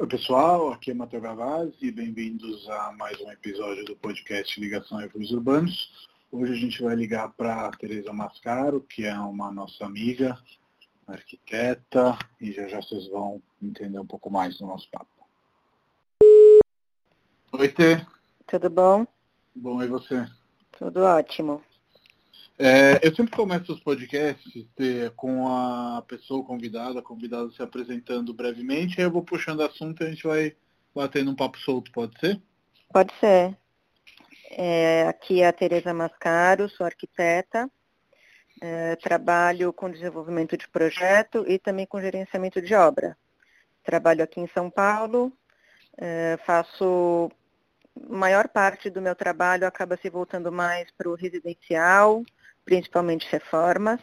Oi pessoal, aqui é Matheus Gavazzi e bem-vindos a mais um episódio do podcast Ligação a Refúgios Urbanos. Hoje a gente vai ligar para a Tereza Mascaro, que é uma nossa amiga, arquiteta, e já já vocês vão entender um pouco mais do nosso papo. Oi, Tê. Tudo bom? Bom, e você? Tudo ótimo. É, eu sempre começo os podcasts Tê, com a pessoa convidada, convidada se apresentando brevemente, aí eu vou puxando assunto e a gente vai batendo um papo solto, pode ser? Pode ser. É, aqui é a Tereza Mascaro, sou arquiteta, é, trabalho com desenvolvimento de projeto e também com gerenciamento de obra. Trabalho aqui em São Paulo, é, faço maior parte do meu trabalho acaba se voltando mais para o residencial, principalmente reformas,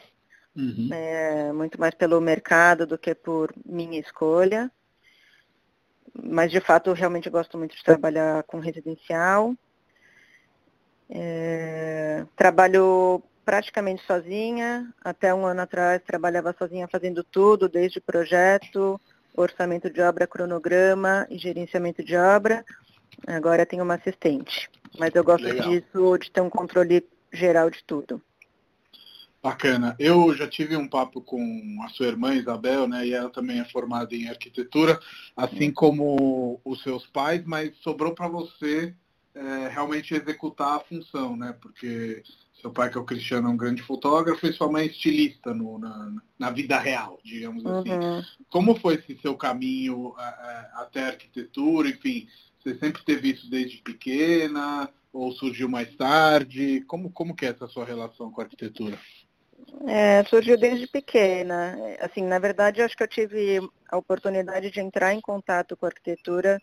uhum. é, muito mais pelo mercado do que por minha escolha. Mas de fato eu realmente gosto muito de trabalhar com residencial. É, trabalho praticamente sozinha. Até um ano atrás trabalhava sozinha fazendo tudo, desde projeto, orçamento de obra, cronograma e gerenciamento de obra. Agora tenho uma assistente. Mas eu gosto Legal. disso, de ter um controle geral de tudo. Bacana. Eu já tive um papo com a sua irmã Isabel, né? E ela também é formada em arquitetura, assim como os seus pais, mas sobrou para você é, realmente executar a função, né? Porque seu pai, que é o Cristiano, é um grande fotógrafo e sua mãe é estilista no, na, na vida real, digamos assim. Uhum. Como foi esse seu caminho a, a, até a arquitetura? Enfim, você sempre teve isso desde pequena ou surgiu mais tarde? Como, como que é essa sua relação com a arquitetura? É, surgiu desde pequena. Assim, na verdade, acho que eu tive a oportunidade de entrar em contato com a arquitetura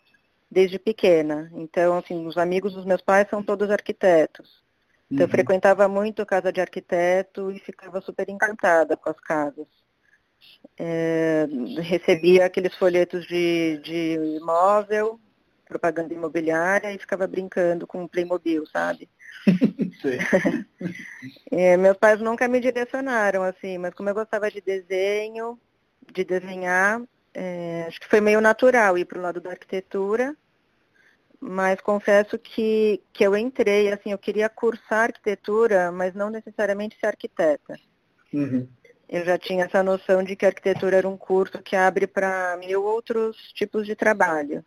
desde pequena. Então, assim, os amigos dos meus pais são todos arquitetos. Então, uhum. eu frequentava muito casa de arquiteto e ficava super encantada com as casas. É, recebia aqueles folhetos de, de imóvel, propaganda imobiliária e ficava brincando com o Playmobil, sabe? é, meus pais nunca me direcionaram, assim, mas como eu gostava de desenho, de desenhar, é, acho que foi meio natural ir para o lado da arquitetura mas confesso que, que eu entrei, assim, eu queria cursar arquitetura, mas não necessariamente ser arquiteta. Uhum. Eu já tinha essa noção de que a arquitetura era um curso que abre para mil outros tipos de trabalho.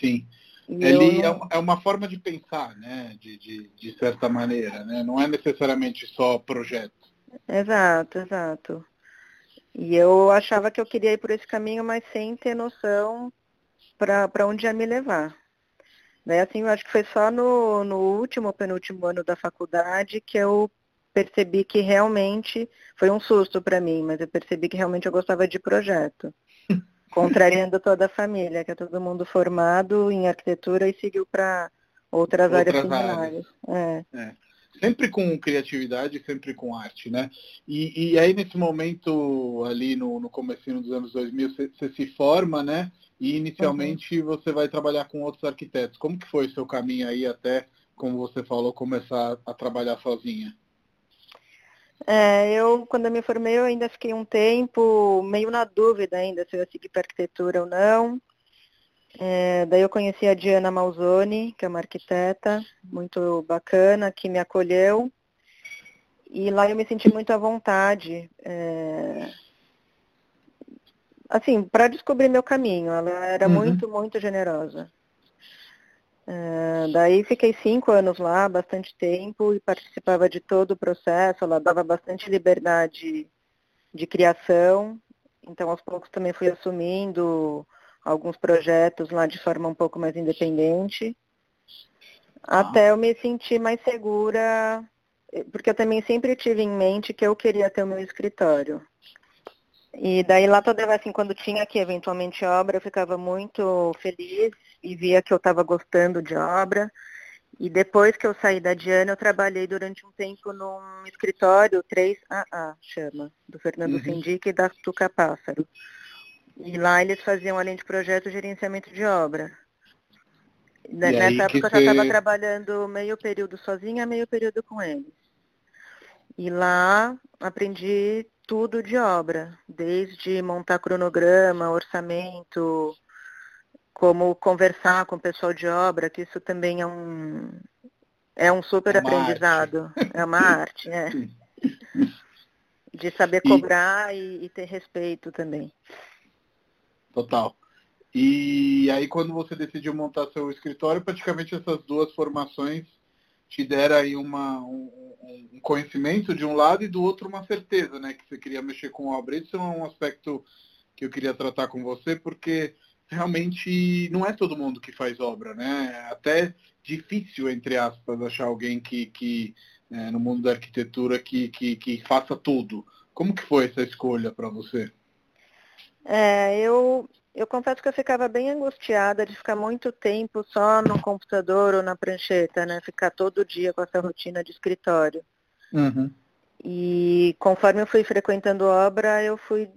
Sim. Ele é, é uma forma de pensar, né, de, de, de certa maneira, né? Não é necessariamente só projeto. Exato, exato. E eu achava que eu queria ir por esse caminho, mas sem ter noção para onde ia me levar. Daí, assim, eu acho que foi só no, no último, penúltimo ano da faculdade que eu percebi que realmente, foi um susto para mim, mas eu percebi que realmente eu gostava de projeto. Contrariando toda a família, que é todo mundo formado em arquitetura e seguiu para outras, outras, áreas similares. É. É. Sempre com criatividade, sempre com arte, né? E, e aí, nesse momento, ali no, no começo dos anos 2000, você se forma, né? e inicialmente uhum. você vai trabalhar com outros arquitetos. Como que foi o seu caminho aí até, como você falou, começar a trabalhar sozinha? É, eu, quando eu me formei, eu ainda fiquei um tempo meio na dúvida ainda se eu ia seguir para arquitetura ou não. É, daí eu conheci a Diana Malzoni, que é uma arquiteta muito bacana, que me acolheu. E lá eu me senti muito à vontade. É, assim, para descobrir meu caminho. Ela era uhum. muito, muito generosa. Uh, daí fiquei cinco anos lá, bastante tempo, e participava de todo o processo. Ela dava bastante liberdade de criação. Então, aos poucos também fui assumindo alguns projetos lá de forma um pouco mais independente. Ah. Até eu me sentir mais segura, porque eu também sempre tive em mente que eu queria ter o meu escritório. E daí lá toda vez, assim, quando tinha aqui eventualmente obra, eu ficava muito feliz e via que eu estava gostando de obra. E depois que eu saí da Diana, eu trabalhei durante um tempo num escritório 3AA, chama, do Fernando uhum. e da Tuca Pássaro. E lá eles faziam, além de projeto, gerenciamento de obra. E Nessa época eu já estava trabalhando meio período sozinha, meio período com eles. E lá aprendi tudo de obra, desde montar cronograma, orçamento, como conversar com o pessoal de obra, que isso também é um, é um super é aprendizado. Arte. É uma arte, é. De saber cobrar e, e, e ter respeito também. Total. E aí quando você decidiu montar seu escritório, praticamente essas duas formações te deram aí uma, um, um, conhecimento de um lado e do outro uma certeza, né? Que você queria mexer com obra. Isso é um aspecto que eu queria tratar com você, porque realmente não é todo mundo que faz obra, né? É até difícil, entre aspas, achar alguém que, que é, no mundo da arquitetura que, que, que faça tudo. Como que foi essa escolha para você? É, eu, eu confesso que eu ficava bem angustiada de ficar muito tempo só no computador ou na prancheta, né? Ficar todo dia com essa rotina de escritório. Uhum. E conforme eu fui frequentando obra, eu fui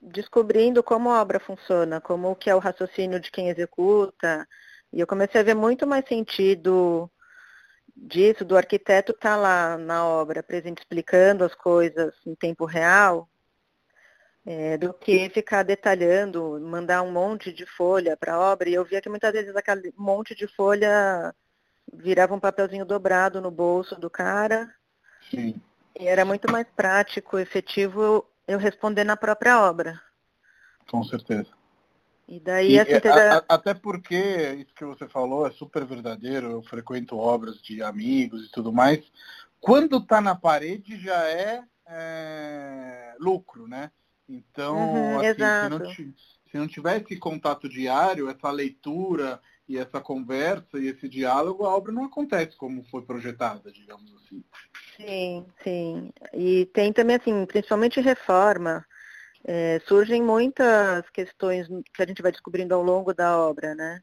descobrindo como a obra funciona, como que é o raciocínio de quem executa. E eu comecei a ver muito mais sentido disso, do arquiteto estar tá lá na obra, presente, explicando as coisas em tempo real, é, do que ficar detalhando, mandar um monte de folha para a obra. E eu via que muitas vezes aquele monte de folha virava um papelzinho dobrado no bolso do cara. Sim. E era muito mais prático, efetivo eu responder na própria obra. Com certeza. E daí e, assim, a, a, até porque isso que você falou é super verdadeiro, eu frequento obras de amigos e tudo mais. Quando está na parede já é, é, lucro, né? Então, uhum, assim, se, não, se não tivesse contato diário, essa leitura e essa conversa e esse diálogo, a obra não acontece como foi projetada, digamos assim. Sim, sim. E tem também, assim, principalmente reforma, é, surgem muitas questões que a gente vai descobrindo ao longo da obra, né?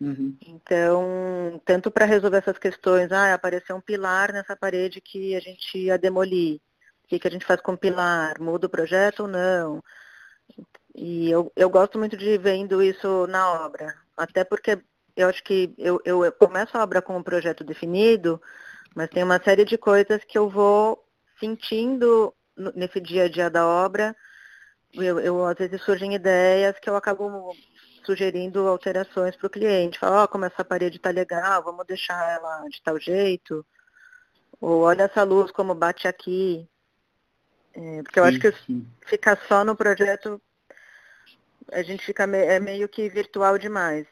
Uhum. Então, tanto para resolver essas questões, ah, apareceu um pilar nessa parede que a gente ia demolir. Que, que a gente faz com pilar? Muda o projeto ou não? E eu, eu gosto muito de vendo isso na obra. Até porque eu acho que eu, eu começo a obra com um projeto definido, mas tem uma série de coisas que eu vou sentindo nesse dia a dia da obra. Eu, eu às vezes surgem ideias que eu acabo sugerindo alterações para o cliente. Fala, ó, oh, como essa parede está legal, vamos deixar ela de tal jeito. Ou olha essa luz como bate aqui. É, porque eu sim, acho que sim. ficar só no projeto, a gente fica me, é meio que virtual demais.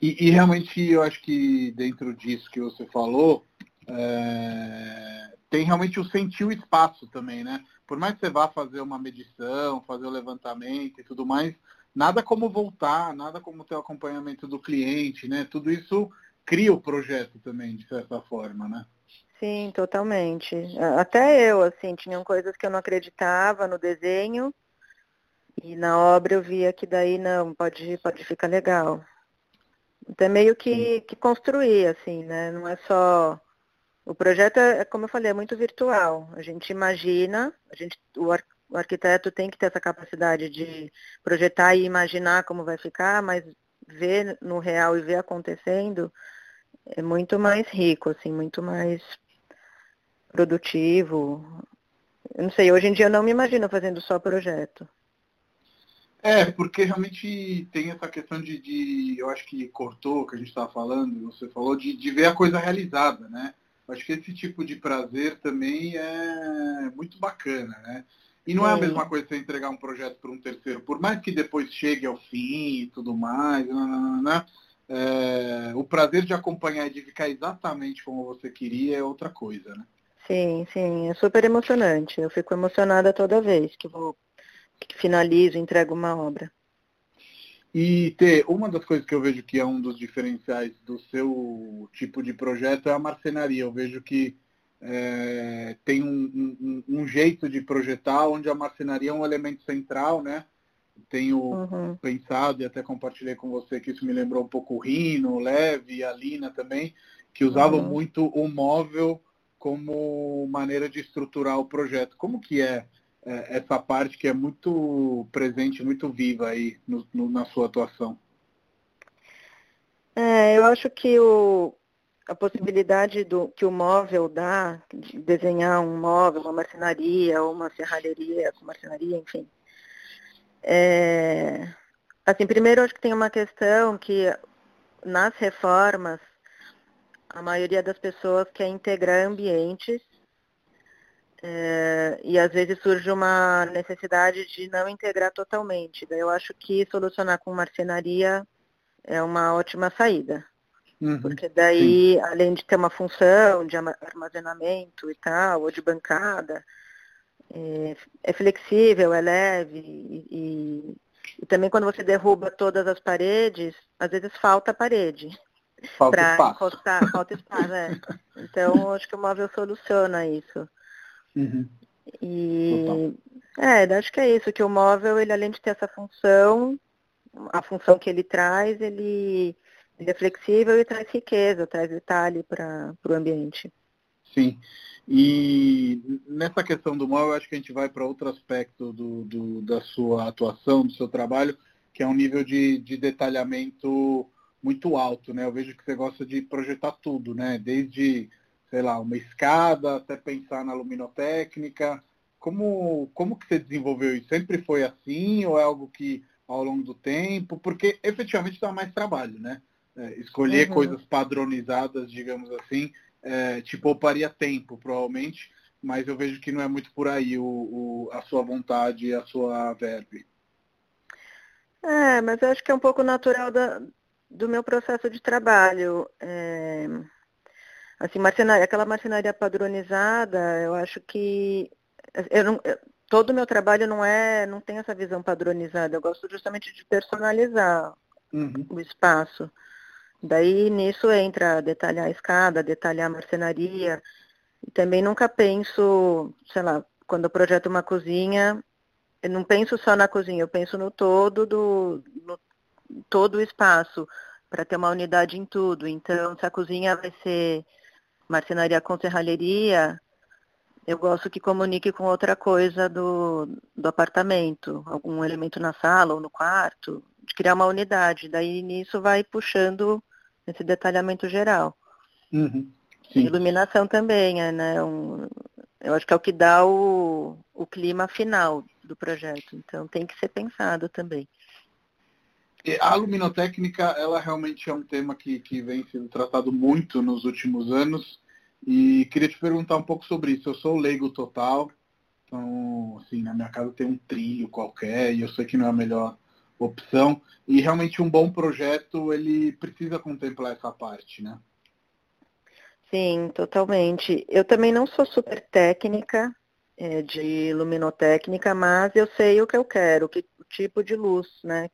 E, e, realmente eu acho que dentro disso que você falou, é, tem realmente o sentir o espaço também, né? Por mais que você vá fazer uma medição, fazer o levantamento e tudo mais, nada como voltar, nada como ter o acompanhamento do cliente, né? Tudo isso cria o projeto também, de certa forma, né? Sim, totalmente. Até eu, assim, tinham coisas que eu não acreditava no desenho e na obra eu via que daí não, pode, pode ficar legal. Então é meio que, que construir, assim, né? Não é só. O projeto é, é, como eu falei, é muito virtual. A gente imagina, a gente, o, ar, o arquiteto tem que ter essa capacidade de projetar e imaginar como vai ficar, mas ver no real e ver acontecendo é muito mais rico, assim, muito mais produtivo. Eu não sei, hoje em dia eu não me imagino fazendo só projeto. É, porque realmente tem essa questão de, de eu acho que cortou que a gente estava falando, você falou, de, de ver a coisa realizada, né? Acho que esse tipo de prazer também é muito bacana, né? E não é, a mesma coisa você entregar um projeto para um terceiro, por mais que depois chegue ao fim e tudo mais, né? É, o prazer de acompanhar e de ficar exatamente como você queria é outra coisa, né? Sim, sim, é super emocionante. Eu fico emocionada toda vez que vou que finalizo, entrego uma obra. E ter uma das coisas que eu vejo que é um dos diferenciais do seu tipo de projeto é a marcenaria. Eu vejo que é, tem um, um, um, jeito de projetar onde a marcenaria é um elemento central, né? Tenho uhum. pensado e até compartilhei com você que isso me lembrou um pouco o Rino, o Leve e a Lina também, que usavam uhum. muito o móvel como maneira de estruturar o projeto. Como que é é, essa parte que é muito presente, muito viva aí no, no, na sua atuação? É, eu acho que o, a possibilidade do, que o móvel dá, de desenhar um móvel, uma marcenaria, uma serralheria com marcenaria, enfim, é, Assim, primeiro acho que tem uma questão que nas reformas a maioria das pessoas quer integrar ambientes é, e às vezes surge uma necessidade de não integrar totalmente. Eu acho que solucionar com marcenaria é uma ótima saída. Uhum, porque daí, sim. além de ter uma função de armazenamento e tal, ou de bancada, é, é flexível, é leve e, e, e, também quando você derruba todas as paredes, às vezes falta parede. Espaço. Encostar, falta espaço, é. Então, acho que o móvel soluciona isso. Uhum. E é, acho que é isso, que o móvel, ele além de ter essa função, a função que ele traz, ele, ele é flexível e traz riqueza, traz detalhe para o ambiente. Sim. E nessa questão do móvel, acho que a gente vai para outro aspecto do, do, da sua atuação, do seu trabalho, que é um nível de, de detalhamento muito alto, né? Eu vejo que você gosta de projetar tudo, né? Desde sei lá, uma escada, até pensar na luminotécnica. Como, como que você desenvolveu isso? Sempre foi assim ou é algo que ao longo do tempo? Porque efetivamente dá mais trabalho, né? É, escolher uhum. coisas padronizadas, digamos assim, é, te pouparia tempo, provavelmente, mas eu vejo que não é muito por aí o, o a sua vontade e a sua verve. É, mas eu acho que é um pouco natural da, do meu processo de trabalho. É, Assim, marcenaria, aquela marcenaria padronizada, eu acho que eu não, eu, todo o meu trabalho não é, não tem essa visão padronizada. Eu gosto justamente de personalizar uhum. o espaço. Daí nisso entra detalhar a escada, detalhar a marcenaria. E também nunca penso, sei lá, quando eu projeto uma cozinha, eu não penso só na cozinha, eu penso no todo do no, todo o espaço para ter uma unidade em tudo. Então, se a cozinha vai ser marcenaria com serralheria, eu gosto que comunique com outra coisa do, do apartamento, algum elemento na sala ou no quarto, de criar uma unidade. Daí nisso vai puxando esse detalhamento geral. Uhum. Iluminação também, é, né? Um, eu acho que é o que dá o, o clima final do projeto. Então tem que ser pensado também. A luminotécnica, ela realmente é um tema que, que vem sendo tratado muito nos últimos anos e queria te perguntar um pouco sobre isso. Eu sou leigo total, então, assim, na minha casa tem um trilho qualquer e eu sei que não é a melhor opção. E realmente um bom projeto, ele precisa contemplar essa parte, né? Sim, totalmente. Eu também não sou super técnica é, de luminotécnica, mas eu sei o que eu quero, que, o tipo de luz, né?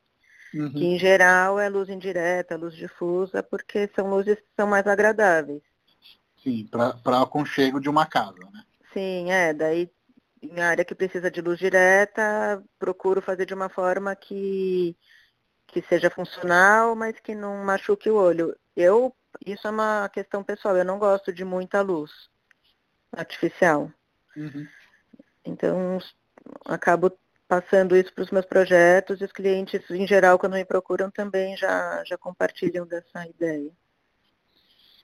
Uhum. Que em geral é luz indireta, luz difusa, porque são luzes que são mais agradáveis. Sim, para aconchego de uma casa, né? Sim, é. Daí, em área que precisa de luz direta, procuro fazer de uma forma que, que seja funcional, mas que não machuque o olho. Eu, isso é uma questão pessoal, eu não gosto de muita luz artificial. Uhum. Então, acabo passando isso para os meus projetos e os clientes, em geral, quando me procuram, também já, já compartilham dessa ideia.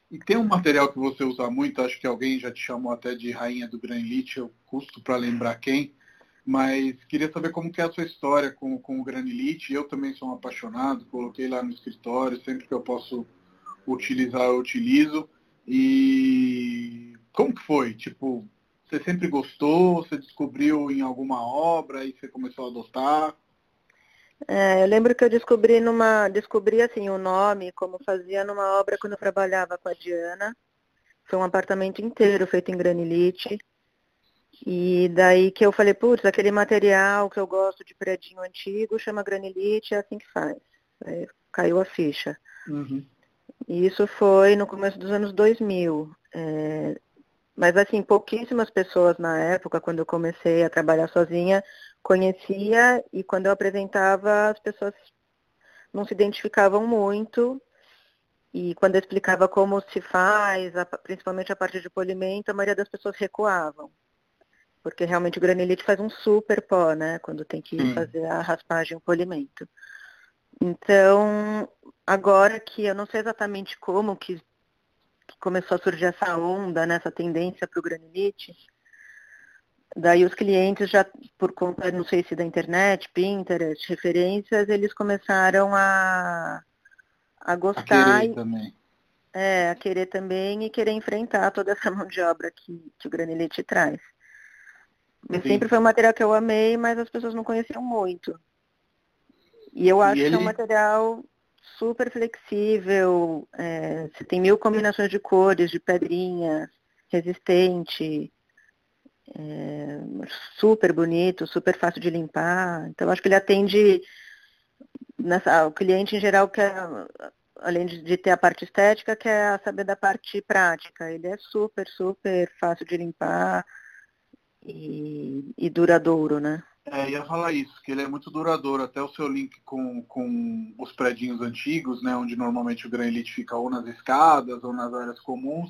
E tem um material que você usa muito, acho que alguém já te chamou até de rainha do granilite, eu custo para lembrar quem, mas queria saber como que é a sua história com, com o granilite. Eu também sou um apaixonado, coloquei lá no escritório, sempre que eu posso utilizar, eu utilizo. E como que foi? Tipo, você sempre gostou? Você descobriu em alguma obra e você começou a adotar? É, eu lembro que eu descobri numa. Descobri assim o nome, como fazia numa obra quando eu trabalhava com a Diana. Foi um apartamento inteiro feito em granilite. E daí que eu falei, putz, aquele material que eu gosto de predinho antigo chama granilite, é assim que faz. Aí caiu a ficha. Uhum. E isso foi no começo dos anos 2000. É, mas, assim, pouquíssimas pessoas na época, quando eu comecei a trabalhar sozinha, conhecia e quando eu apresentava, as pessoas não se identificavam muito. E quando eu explicava como se faz, principalmente a parte de polimento, a maioria das pessoas recuavam. Porque realmente o granilite faz um super pó, né? Quando tem que hum. fazer a raspagem, o polimento. Então, agora que eu não sei exatamente como que começou a surgir essa onda, né, essa tendência para o granilite, Daí os clientes já, por conta, não sei se da internet, Pinterest, referências, eles começaram a, a gostar. A querer também. É, a querer também e querer enfrentar toda essa mão de obra que, que o granilite traz. Sim. Sempre foi um material que eu amei, mas as pessoas não conheciam muito. E eu acho e ele... que é um material super flexível, é, você tem mil combinações de cores, de pedrinha, resistente, é, super bonito, super fácil de limpar. Então acho que ele atende nessa, o cliente em geral quer, além de, de, ter a parte estética, quer saber da parte prática. Ele é super, super fácil de limpar e, e duradouro, né? É, ia falar isso, que ele é muito duradouro. Até o seu link com, com os predinhos antigos, né, onde normalmente o granilite fica ou nas escadas ou nas áreas comuns,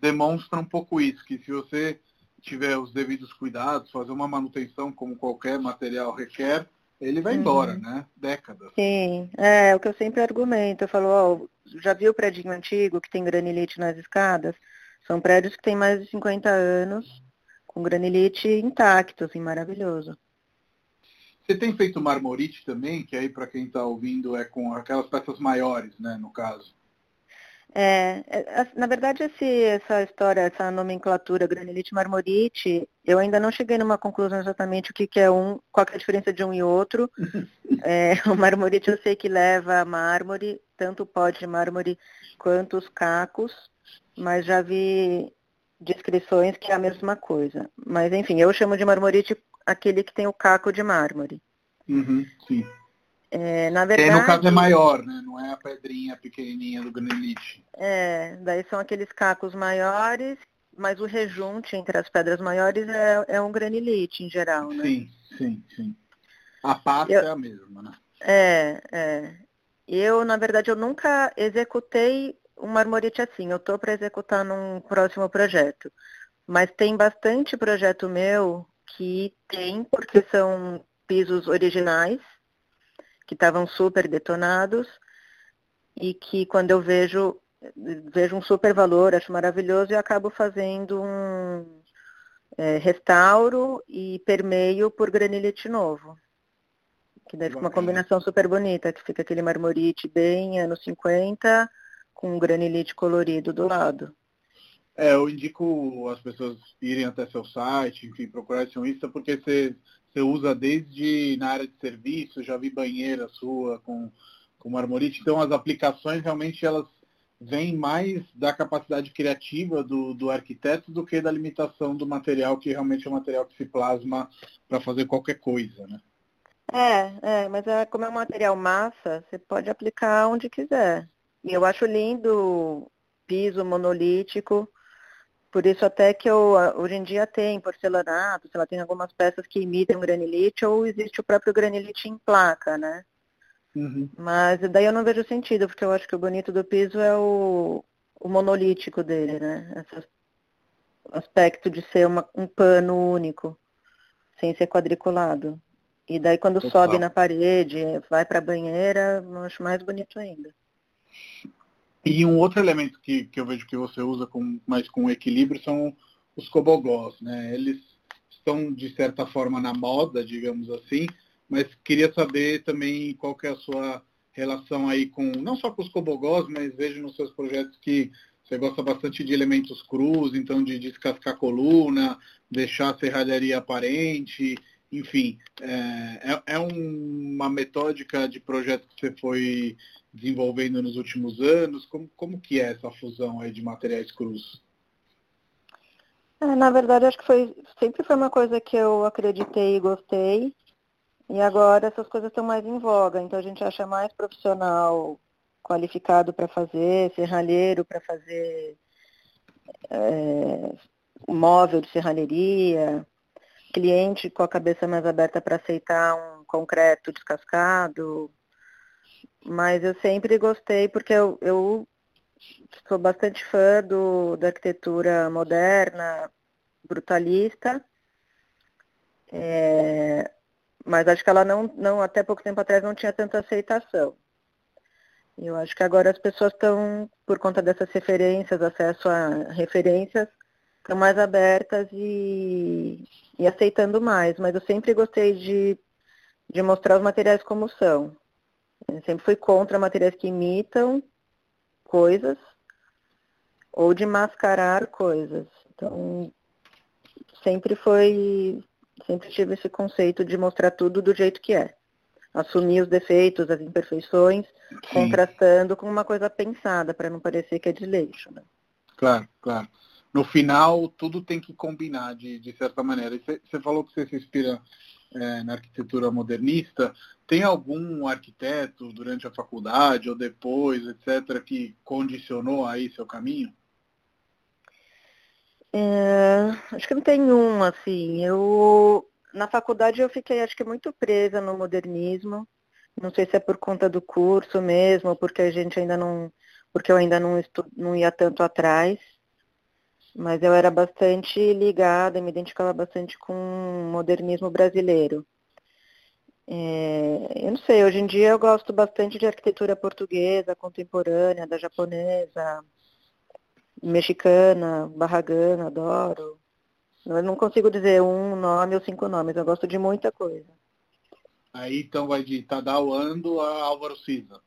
demonstra um pouco isso, que se você tiver os devidos cuidados, fazer uma manutenção como qualquer material requer, ele vai embora, uhum. né? Décadas. Sim, é o que eu sempre argumento. Eu falo, ó, já viu o predinho antigo que tem granilite nas escadas? São prédios que têm mais de 50 anos, com granilite intacto, assim, maravilhoso. Você tem feito marmorite também, que aí para quem está ouvindo é com aquelas peças maiores, né, no caso? É, é na verdade, esse, essa história, essa nomenclatura granilite marmorite, eu ainda não cheguei numa conclusão exatamente o que, que é um, qual é a diferença de um e outro. é, o marmorite eu sei que leva mármore, tanto o pó de mármore quanto os cacos, mas já vi descrições que é a mesma coisa. Mas enfim, eu chamo de marmorite aquele que tem o caco de mármore. Uhum, sim. É, na verdade, no caso é maior, né? Não é a pedrinha pequenininha do granilite. É, daí são aqueles cacos maiores, mas o rejunte entre as pedras maiores é, é um granilite em geral, né? Sim, sim, sim. A pasta eu, é a mesma, né? É, é. Eu, na verdade, eu nunca executei um marmorite assim. Eu estou para executar num próximo projeto. Mas tem bastante projeto meu que tem, porque são pisos originais, que estavam super detonados, e que quando eu vejo, vejo um super valor, acho maravilhoso, e acabo fazendo um é, restauro e permeio por granilite novo. Que deve ficar uma combinação super bonita, que fica aquele marmorite bem anos 50, com um granilite colorido do lado. É, eu indico as pessoas irem até seu site, enfim, procurar Insta, porque você, você usa desde na área de serviço, já vi banheira sua com, com marmorite, então as aplicações realmente elas vêm mais da capacidade criativa do, do arquiteto do que da limitação do material, que realmente é um material que se plasma para fazer qualquer coisa, né? É, é, mas é, como é um material massa, você pode aplicar onde quiser. E eu acho lindo piso monolítico, por isso até que eu, hoje em dia tem porcelanato, sei lá, tem algumas peças que imitam granilite ou existe o próprio granilite em placa, né? Uhum. Mas daí eu não vejo sentido, porque eu acho que o bonito do piso é o, o monolítico dele, né? Esse aspecto de ser uma, um pano único, sem ser quadriculado. E daí quando Total. sobe na parede, vai para a banheira, eu acho mais bonito ainda. E um outro elemento que, que eu vejo que você usa com, mais com equilíbrio são os cobogós, né? Eles estão, de certa forma, na moda, digamos assim, mas queria saber também qual que é a sua relação aí com, não só com os cobogós, mas vejo nos seus projetos que você gosta bastante de elementos crus, então de descascar coluna, deixar a serralharia aparente, enfim, é, é, é uma metódica de projeto que você foi desenvolvendo nos últimos anos? Como, como que é essa fusão aí de materiais crus? É, na verdade, acho que foi, sempre foi uma coisa que eu acreditei e gostei. E agora essas coisas estão mais em voga. Então a gente acha mais profissional qualificado para fazer, serralheiro para fazer é, móvel de serralheria, cliente com a cabeça mais aberta para aceitar um concreto descascado, mas eu sempre gostei porque eu, eu sou bastante fã do, da arquitetura moderna, brutalista. É, mas acho que ela não, não, até pouco tempo atrás, não tinha tanta aceitação. Eu acho que agora as pessoas estão, por conta dessas referências, acesso a referências, estão mais abertas e, e aceitando mais. Mas eu sempre gostei de, de mostrar os materiais como são. Eu sempre fui contra materiais que imitam coisas ou de mascarar coisas. Então, sempre foi, sempre tive esse conceito de mostrar tudo do jeito que é. Assumir os defeitos, as imperfeições, Sim. contrastando com uma coisa pensada, para não parecer que é desleixo. Né? Claro, claro. No final, tudo tem que combinar de, de certa maneira. Você falou que você se inspira é, na arquitetura modernista. Tem algum arquiteto durante a faculdade ou depois, etc., que condicionou aí seu caminho? É, acho que não tem um, assim. Eu na faculdade eu fiquei acho que muito presa no modernismo. Não sei se é por conta do curso mesmo, porque a gente ainda não. porque eu ainda não, estu, não ia tanto atrás. Mas eu era bastante ligada, me identificava bastante com o modernismo brasileiro. É, eu não sei, hoje em dia eu gosto bastante de arquitetura portuguesa, contemporânea, da japonesa, mexicana, barragana, adoro. Eu não consigo dizer um nome ou cinco nomes, eu gosto de muita coisa. Aí então vai de Tadao Ando a Álvaro Siza.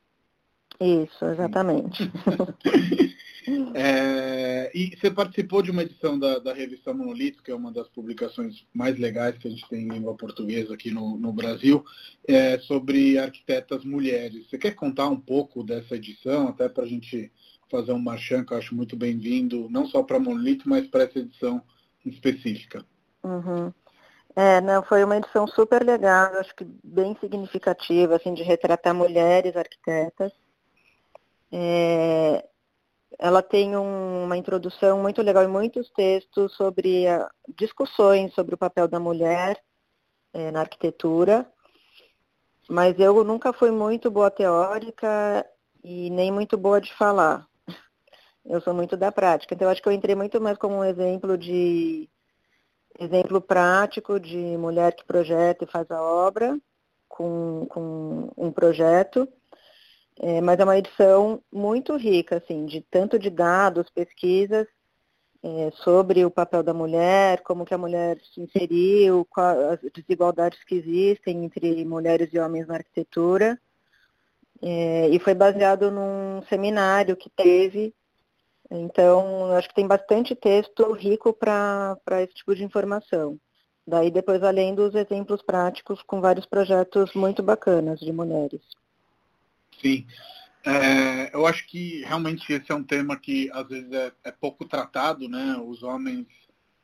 Isso, exatamente. é, e você participou de uma edição da, da revista Monolito, que é uma das publicações mais legais que a gente tem em língua portuguesa aqui no, no Brasil, é, sobre arquitetas mulheres. Você quer contar um pouco dessa edição, até para a gente fazer um marchand que eu acho muito bem-vindo, não só para Monolito, mas para essa edição específica. Uhum. É, não, foi uma edição super legal, acho que bem significativa, assim, de retratar mulheres arquitetas. É, ela tem um, uma introdução muito legal e muitos textos sobre a, discussões sobre o papel da mulher é, na arquitetura. Mas eu nunca fui muito boa teórica e nem muito boa de falar. Eu sou muito da prática. Então, eu acho que eu entrei muito mais como um exemplo de exemplo prático de mulher que projeta e faz a obra com, com um projeto. É, mas é uma edição muito rica, assim, de tanto de dados, pesquisas é, sobre o papel da mulher, como que a mulher se inseriu, as desigualdades que existem entre mulheres e homens na arquitetura. É, e foi baseado num seminário que teve então, acho que tem bastante texto rico para esse tipo de informação. Daí depois além dos exemplos práticos com vários projetos muito bacanas de mulheres. Sim. É, eu acho que realmente esse é um tema que às vezes é, é pouco tratado, né? Os homens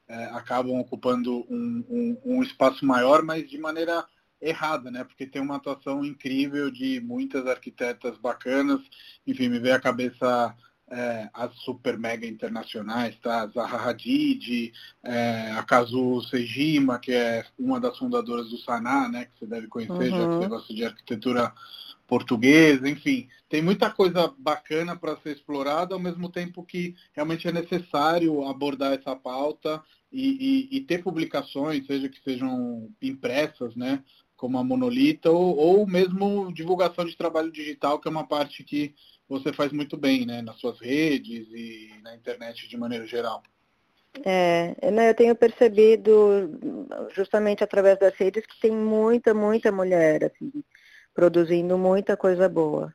é, acabam ocupando um, um, um, espaço maior, mas de maneira errada, né? Porque tem uma atuação incrível de muitas arquitetas bacanas. Enfim, me veio à cabeça é, as super mega internacionais, tá? A Zaha Hadid, é, a Kazu Sejima, que é uma das fundadoras do Saná, né? Que você deve conhecer, uhum. já que você gosta de arquitetura portuguesa, enfim, tem muita coisa bacana para ser explorada, ao mesmo tempo que realmente é necessário abordar essa pauta e, e, e ter publicações, seja que sejam impressas, né, como a Monolita, ou, ou mesmo divulgação de trabalho digital, que é uma parte que você faz muito bem, né, nas suas redes e na internet de maneira geral. É, eu tenho percebido, justamente através das redes, que tem muita, muita mulher, assim, produzindo muita coisa boa.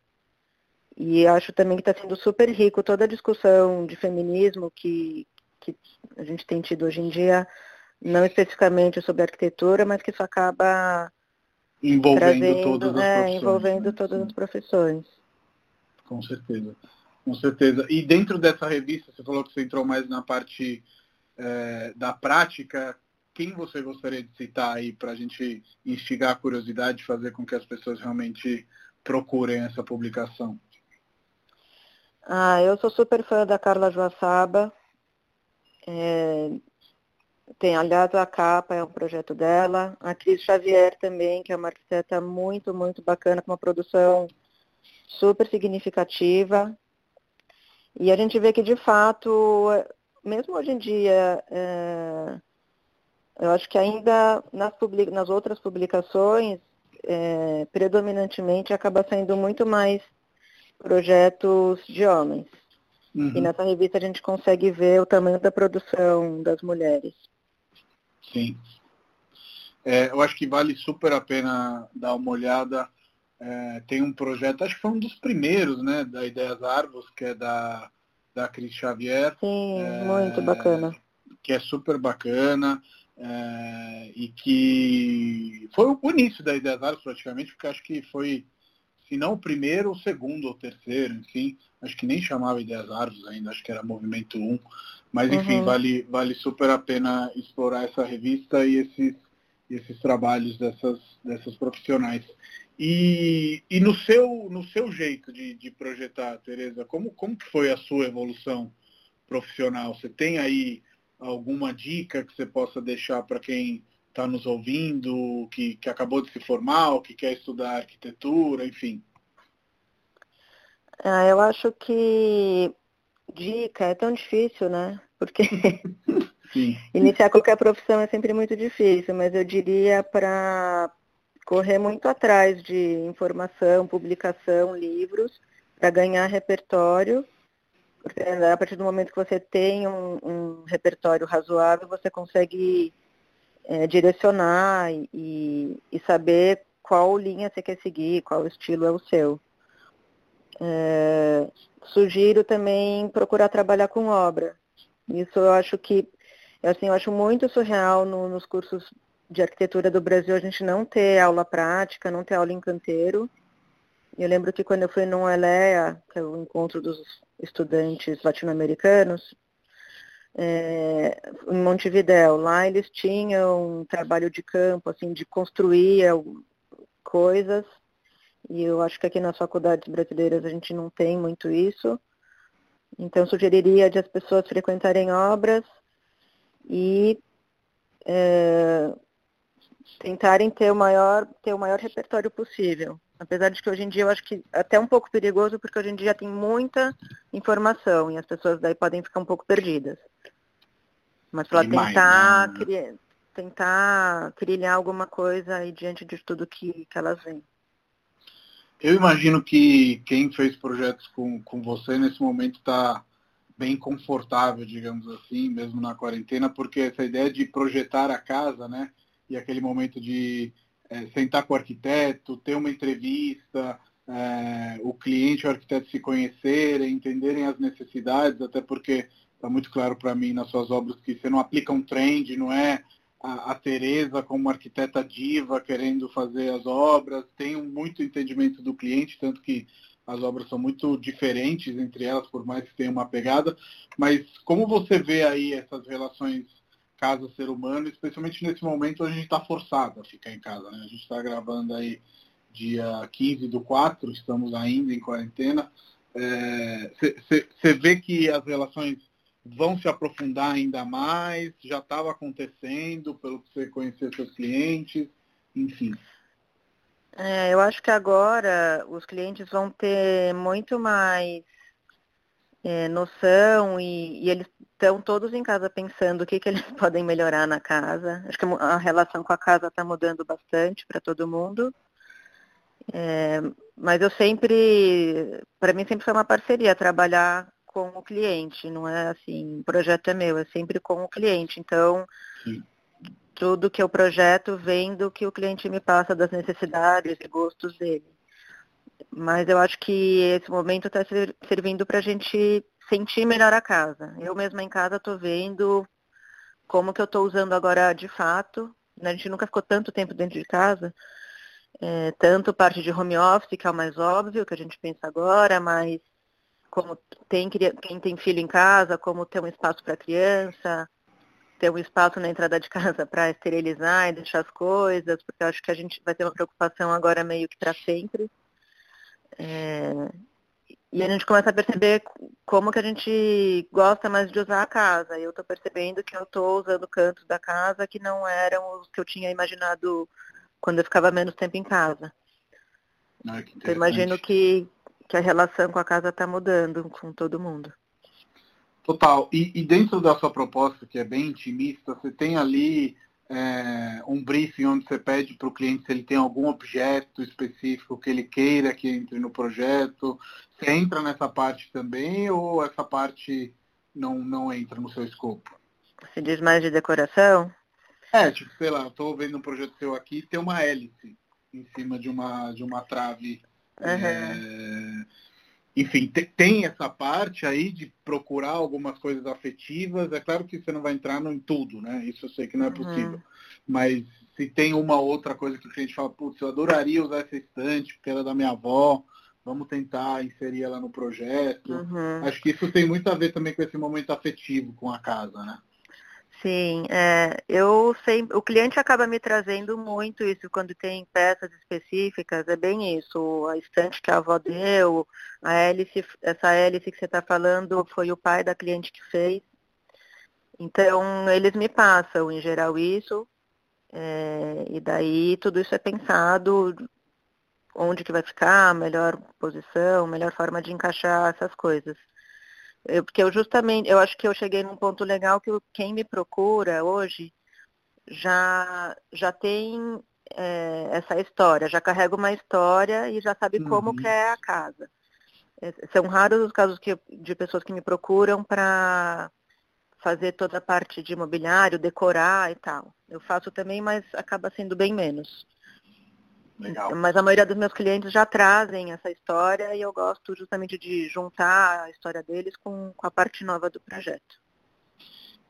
E acho também que está sendo super rico toda a discussão de feminismo que, que a gente tem tido hoje em dia, não especificamente sobre arquitetura, mas que isso acaba envolvendo trazendo, todas as é, profissões. Envolvendo né? todas as profissões com certeza. Com certeza. E dentro dessa revista, você falou que você entrou mais na parte é, da prática. Quem você gostaria de citar aí para a gente instigar a curiosidade e fazer com que as pessoas realmente procurem essa publicação? Ah, eu sou super fã da Carla Joaçaba. É, tem, aliás, a capa é um projeto dela. A Cris Xavier também, que é uma arquiteta muito, muito bacana, com uma produção super significativa. E a gente vê que, de fato, mesmo hoje em dia, é, eu acho que ainda nas, public, nas outras publicações, é, predominantemente acaba sendo muito mais projetos de homens. Uhum. E nessa revista a gente consegue ver o tamanho da produção das mulheres. Sim. É, eu acho que vale super a pena dar uma olhada. É, tem um projeto, acho que foi um dos primeiros, né, da Ideias Árvores, que é da, da Cris Xavier. Sim, é, muito bacana. Que é super bacana. É, e que foi o início da Ideias Árvores praticamente, porque acho que foi se não o primeiro, o segundo ou terceiro, enfim, acho que nem chamava Ideias Árvores ainda, acho que era Movimento 1, mas enfim, uhum. vale, vale super a pena explorar essa revista e esses, esses trabalhos dessas, dessas profissionais. E, e no, seu, no seu jeito de, de projetar, Tereza, como, como que foi a sua evolução profissional? Você tem aí alguma dica que você possa deixar para quem está nos ouvindo, que, que acabou de se formar, ou que quer estudar arquitetura, enfim? Ah, eu acho que dica é tão difícil, né? Porque iniciar qualquer profissão é sempre muito difícil, mas eu diria para correr muito atrás de informação, publicação, livros, para ganhar repertório. Porque a partir do momento que você tem um, um repertório razoável, você consegue é, direcionar e, e, saber qual linha você quer seguir, qual estilo é o seu. É, sugiro também procurar trabalhar com obra. Isso eu acho que, assim, eu acho muito surreal no, nos cursos de arquitetura do Brasil a gente não ter aula prática, não ter aula em canteiro. Eu lembro que quando eu fui no ELEA, que é o encontro dos estudantes latino-americanos, é, em Montevidéu. Lá eles tinham um trabalho de campo, assim, de construir coisas. E eu acho que aqui nas faculdades brasileiras a gente não tem muito isso. Então sugeriria de as pessoas frequentarem obras e é, tentarem ter o maior ter o maior repertório possível. Apesar de que hoje em dia eu acho que é até um pouco perigoso, porque hoje em dia tem muita informação e as pessoas daí podem ficar um pouco perdidas. Mas para tentar, né? criar, tentar trilhar alguma coisa aí diante de tudo que, que elas veem. Eu imagino que quem fez projetos com, com você nesse momento está bem confortável, digamos assim, mesmo na quarentena, porque essa ideia de projetar a casa, né? E aquele momento de é, sentar com o arquiteto, ter uma entrevista, é, o cliente e o arquiteto se conhecerem, entenderem as necessidades, até porque está muito claro para mim nas suas obras que você não aplica um trend, não é a, a Tereza como arquiteta diva querendo fazer as obras, tem muito entendimento do cliente, tanto que as obras são muito diferentes entre elas, por mais que tenha uma pegada, mas como você vê aí essas relações casa-ser humano, especialmente nesse momento a gente está forçado a ficar em casa. Né? A gente está gravando aí dia 15 do 4, estamos ainda em quarentena. Você é, vê que as relações vão se aprofundar ainda mais? Já estava acontecendo, pelo que você conhecer seus clientes, enfim. É, eu acho que agora os clientes vão ter muito mais é, noção e, e eles estão todos em casa pensando o que, que eles podem melhorar na casa. Acho que a relação com a casa está mudando bastante para todo mundo. É, mas eu sempre, para mim sempre foi uma parceria trabalhar com o cliente, não é assim, o projeto é meu, é sempre com o cliente. Então, Sim. tudo que eu projeto vem do que o cliente me passa das necessidades e gostos dele. Mas eu acho que esse momento está servindo para a gente sentir melhor a casa. Eu mesma em casa estou vendo como que eu estou usando agora de fato. A gente nunca ficou tanto tempo dentro de casa. É, tanto parte de home office, que é o mais óbvio, que a gente pensa agora, mas como tem quem tem filho em casa, como ter um espaço para criança, ter um espaço na entrada de casa para esterilizar e deixar as coisas, porque eu acho que a gente vai ter uma preocupação agora meio que para sempre. É, e a gente começa a perceber como que a gente gosta mais de usar a casa. Eu estou percebendo que eu estou usando cantos da casa que não eram os que eu tinha imaginado quando eu ficava menos tempo em casa. Ah, eu imagino que, que a relação com a casa está mudando com todo mundo. Total. E, e, dentro da sua proposta, que é bem intimista, você tem ali é, um briefing onde você pede para o cliente se ele tem algum objeto específico que ele queira que entre no projeto. Você entra nessa parte também ou essa parte não, não entra no seu escopo? Você diz mais de decoração? É, tipo, sei lá, estou vendo um projeto seu aqui tem uma hélice em cima de uma, de uma trave. Uhum. É enfim, tem essa parte aí de procurar algumas coisas afetivas. É claro que você não vai entrar em tudo, né? Isso eu sei que não é uhum. possível. Uhum. Mas se tem uma outra coisa que o cliente fala, putz, eu adoraria usar essa estante, porque era é da minha avó, vamos tentar inserir ela no projeto. Uhum. Acho que isso tem muito a ver também com esse momento afetivo com a casa, né? Sim, é, eu sei, o cliente acaba me trazendo muito isso quando tem peças específicas, é bem isso, a estante que a avó deu, a hélice, essa hélice que você está falando foi o pai da cliente que fez. Então, eles me passam, em geral, isso, é, e daí tudo isso é pensado onde que vai ficar, melhor posição, melhor forma de encaixar essas coisas. Eu, porque eu justamente, eu acho que eu cheguei num ponto legal que quem me procura hoje já, já tem é, essa história, já carrega uma história e já sabe uhum. como que é a casa. É, são raros os casos que, de pessoas que me procuram para fazer toda a parte de imobiliário, decorar e tal. Eu faço também, mas acaba sendo bem menos. Legal. Mas a maioria dos meus clientes já trazem essa história e eu gosto justamente de juntar a história deles com, com a parte nova do projeto.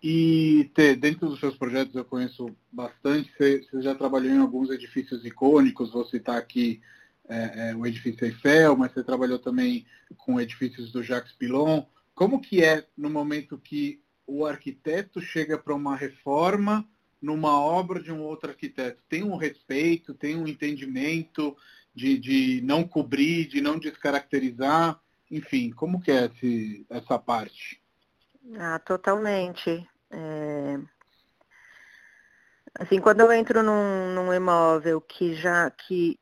E ter, dentro dos seus projetos eu conheço bastante, você, você já trabalhou em alguns edifícios icônicos, vou citar aqui é, é, o edifício Eiffel, mas você trabalhou também com edifícios do Jacques Pilon. Como que é no momento que o arquiteto chega para uma reforma numa obra de um outro arquiteto? Tem um respeito, tem um entendimento de, de não cobrir, de não descaracterizar? Enfim, como que é esse, essa parte? Ah, totalmente. É... Assim, quando eu entro num, num imóvel que já que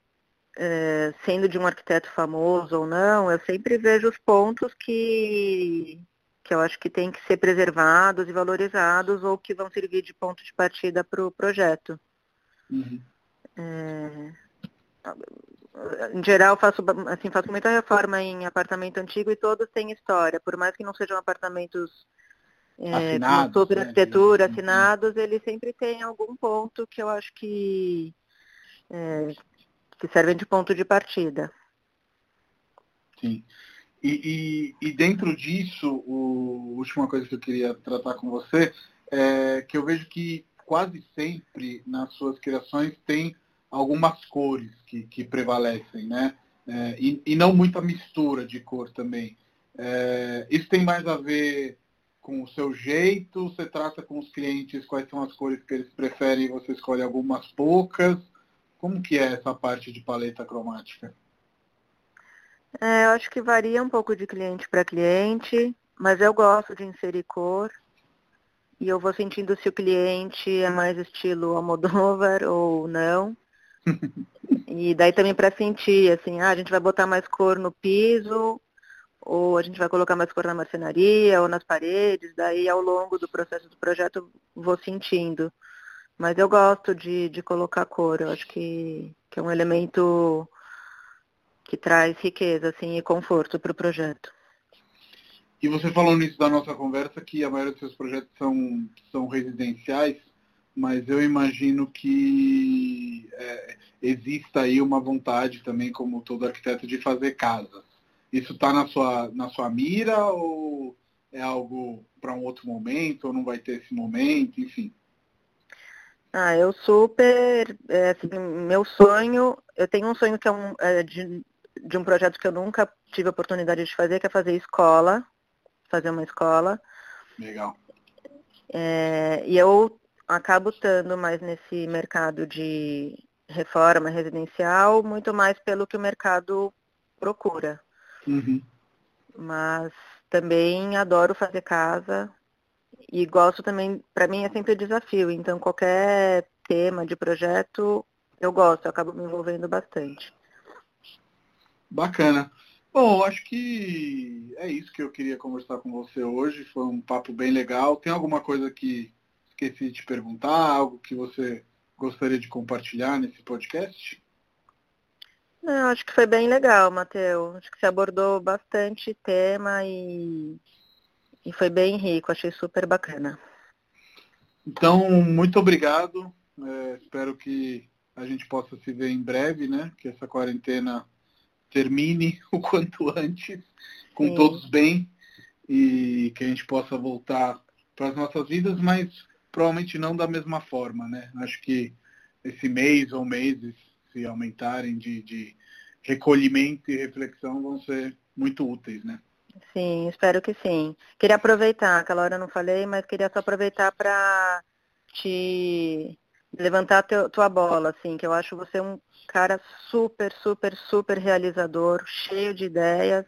é, sendo de um arquiteto famoso ou não, eu sempre vejo os pontos que que eu acho que tem que ser preservados e valorizados ou que vão servir de ponto de partida para o projeto. Uhum. É, em geral, faço, assim, faço muita reforma em apartamento antigo e todos têm história, por mais que não sejam apartamentos é, assinados, com super né? arquitetura, assinados, eles sempre têm algum ponto que eu acho que, é, que servem de ponto de partida. Sim. E, e, e, dentro disso, a última coisa que eu queria tratar com você é que eu vejo que quase sempre nas suas criações tem algumas cores que, que prevalecem, né? É, e, e, não muita mistura de cor também. É, isso tem mais a ver com o seu jeito? Você trata com os clientes quais são as cores que eles preferem e você escolhe algumas poucas? Como que é essa parte de paleta cromática? É, eu acho que varia um pouco de cliente para cliente, mas eu gosto de inserir cor. E eu vou sentindo se o cliente é mais estilo Almodóvar ou não. e daí também para sentir, assim, ah, a gente vai botar mais cor no piso, ou a gente vai colocar mais cor na marcenaria ou nas paredes, daí ao longo do processo do projeto vou sentindo. Mas eu gosto de, de colocar cor, eu acho que, que é um elemento que traz riqueza assim, e conforto para o projeto. E você falou nisso da nossa conversa que a maioria dos seus projetos são, são residenciais, mas eu imagino que é, exista aí uma vontade também, como todo arquiteto, de fazer casas. Isso está na sua, na sua mira ou é algo para um outro momento, ou não vai ter esse momento, enfim? Ah, eu super, é, assim, meu sonho, eu tenho um sonho que é, um, é de de um projeto que eu nunca tive a oportunidade de fazer, que é fazer escola, fazer uma escola. Legal. É, e eu acabo estando mais nesse mercado de reforma residencial, muito mais pelo que o mercado procura. Uhum. Mas também adoro fazer casa e gosto também, para mim é sempre desafio, então qualquer tema de projeto eu gosto, eu acabo me envolvendo bastante. Bacana. Bom, acho que é isso que eu queria conversar com você hoje. Foi um papo bem legal. Tem alguma coisa que esqueci de te perguntar, algo que você gostaria de compartilhar nesse podcast? Não, acho que foi bem legal, Matheus. Acho que você abordou bastante tema e, e foi bem rico, achei super bacana. Então, muito obrigado. É, espero que a gente possa se ver em breve, né? Que essa quarentena termine o quanto antes, com Sim. todos bem, e que a gente possa voltar para as nossas vidas, mas provavelmente não da mesma forma, né? Acho que esse mês ou meses, se aumentarem de, de recolhimento e reflexão, vão ser muito úteis, né? Sim, espero que sim. Queria aproveitar, aquela hora eu não falei, mas queria só aproveitar para te levantar teu, tua bola, assim, que eu acho você um cara super, super, super realizador, cheio de ideias.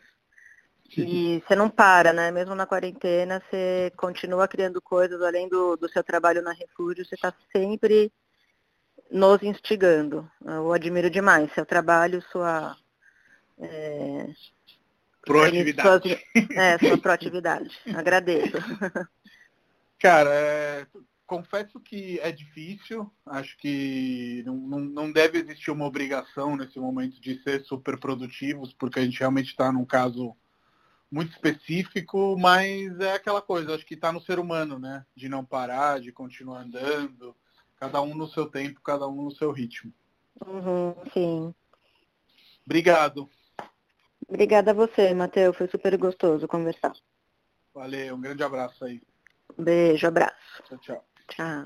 E você não para, né? Mesmo na quarentena, você continua criando coisas além do, do seu trabalho na Refúgio, você está sempre nos instigando. Eu admiro demais seu trabalho, sua. É, proatividade. Suas, é, sua proatividade. Agradeço. Cara, é, confesso que é difícil. Acho que não, não, não, deve existir uma obrigação nesse momento de ser super produtivos, porque a gente realmente está num caso muito específico, mas é aquela coisa, acho que está no ser humano, né? De não parar, de continuar andando, cada um no seu tempo, cada um no seu ritmo. Uhum, sim. Obrigado. Obrigada a você, Matheus. Foi super gostoso conversar. Valeu, um grande abraço aí. Beijo, abraço. Tchau, tchau. Tchau.